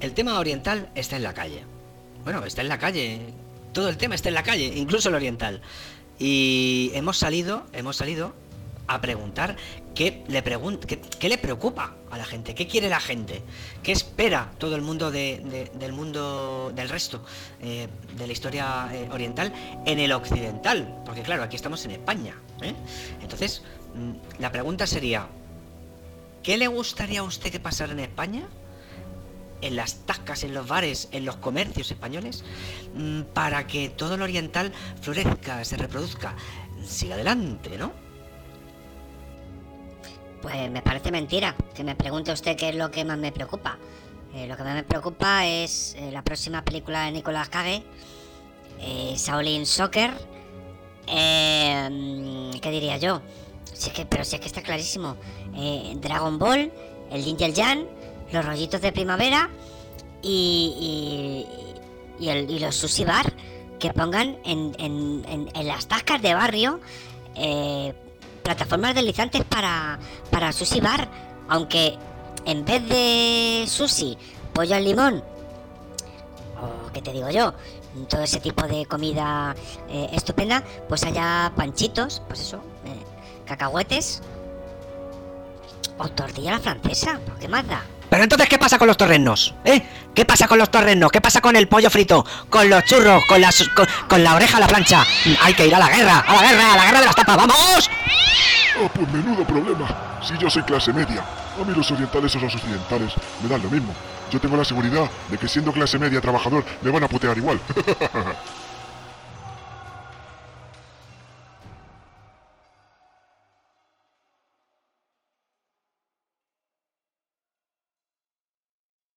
el tema oriental está en la calle. Bueno, está en la calle. Todo el tema está en la calle, incluso el oriental. Y hemos salido, hemos salido a preguntar qué le, qué, le preocupa a la gente, qué quiere la gente, qué espera todo el mundo del mundo del resto eh, de la historia eh, oriental en el occidental, porque claro, aquí estamos en España. ¿eh? Entonces, mm, la pregunta sería, ¿qué le gustaría a usted que pasara en España? En las tascas, en los bares, en los comercios españoles, mm, para que todo lo oriental florezca, se reproduzca, siga adelante, ¿no? Pues me parece mentira que me pregunte usted qué es lo que más me preocupa. Eh, lo que más me preocupa es eh, la próxima película de Nicolas Cage, eh, Shaolin Soccer. ¿Qué diría yo? Pero si es que está clarísimo. Dragon Ball, el Jin y los rollitos de primavera y, y, y, los sushi bar que pongan en, en, en, las tascas de barrio plataformas deslizantes para, para sushi bar, aunque en vez de sushi, pollo al limón, o qué te digo yo, todo ese tipo de comida eh, estupenda, pues haya panchitos, pues eso, eh, cacahuetes o tortilla la francesa, ¿qué más da? Pero entonces, ¿qué pasa con los torrenos? ¿Eh? ¿Qué pasa con los torrenos? ¿Qué pasa con el pollo frito? ¿Con los churros? ¿Con, las, con, la oreja a la plancha? Hay que ir a la guerra, a la guerra, a la guerra de las tapas, ¡vamos! Oh, pues menudo problema. Si yo soy clase media, a mí los orientales o los occidentales me dan lo mismo. Yo tengo la seguridad de que siendo clase media trabajador me van a putear igual.